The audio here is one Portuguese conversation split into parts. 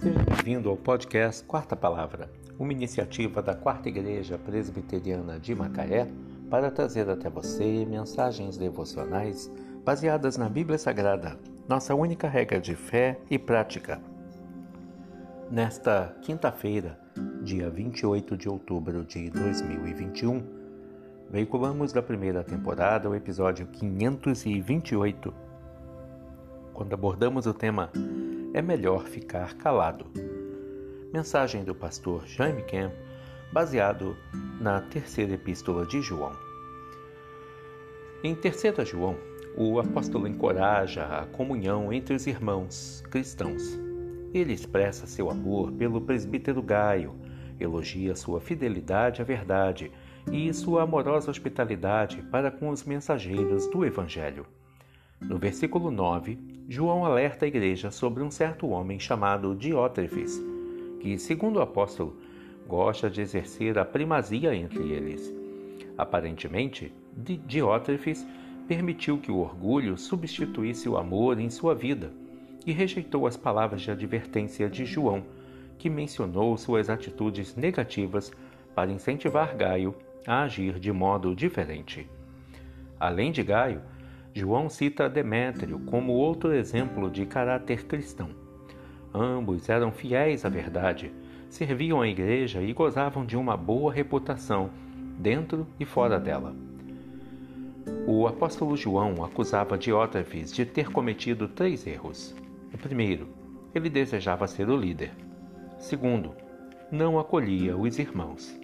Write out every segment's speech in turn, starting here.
Seja bem-vindo ao podcast Quarta Palavra, uma iniciativa da Quarta Igreja Presbiteriana de Macaé para trazer até você mensagens devocionais baseadas na Bíblia Sagrada, nossa única regra de fé e prática. Nesta quinta-feira, dia 28 de outubro de 2021, veiculamos da primeira temporada o episódio 528, quando abordamos o tema é melhor ficar calado. Mensagem do pastor Jaime Kemp, baseado na terceira epístola de João. Em terceira João, o apóstolo encoraja a comunhão entre os irmãos cristãos. Ele expressa seu amor pelo presbítero Gaio, elogia sua fidelidade à verdade e sua amorosa hospitalidade para com os mensageiros do Evangelho. No versículo 9, João alerta a igreja sobre um certo homem chamado Diótrefes, que, segundo o apóstolo, gosta de exercer a primazia entre eles. Aparentemente, Diótrefes permitiu que o orgulho substituísse o amor em sua vida e rejeitou as palavras de advertência de João, que mencionou suas atitudes negativas para incentivar Gaio a agir de modo diferente. Além de Gaio, João cita Demétrio como outro exemplo de caráter cristão. Ambos eram fiéis à verdade, serviam a igreja e gozavam de uma boa reputação dentro e fora dela. O apóstolo João acusava Diótrefes de ter cometido três erros. O primeiro, ele desejava ser o líder. Segundo, não acolhia os irmãos.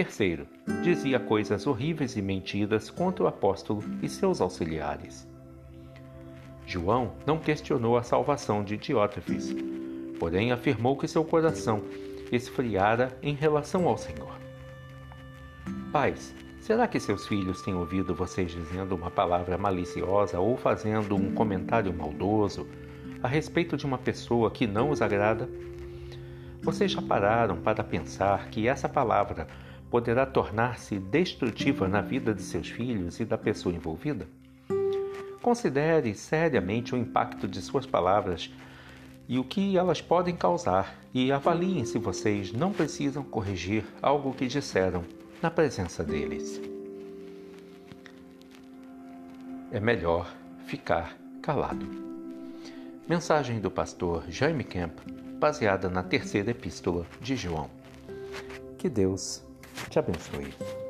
Terceiro, dizia coisas horríveis e mentiras contra o apóstolo e seus auxiliares. João não questionou a salvação de Diótrefes, porém afirmou que seu coração esfriara em relação ao Senhor. Pais, será que seus filhos têm ouvido vocês dizendo uma palavra maliciosa ou fazendo um comentário maldoso a respeito de uma pessoa que não os agrada? Vocês já pararam para pensar que essa palavra poderá tornar-se destrutiva na vida de seus filhos e da pessoa envolvida? Considere seriamente o impacto de suas palavras e o que elas podem causar e avaliem se vocês não precisam corrigir algo que disseram na presença deles. É melhor ficar calado. Mensagem do pastor Jaime Kemp, baseada na terceira epístola de João. Que Deus Chapin Sweet.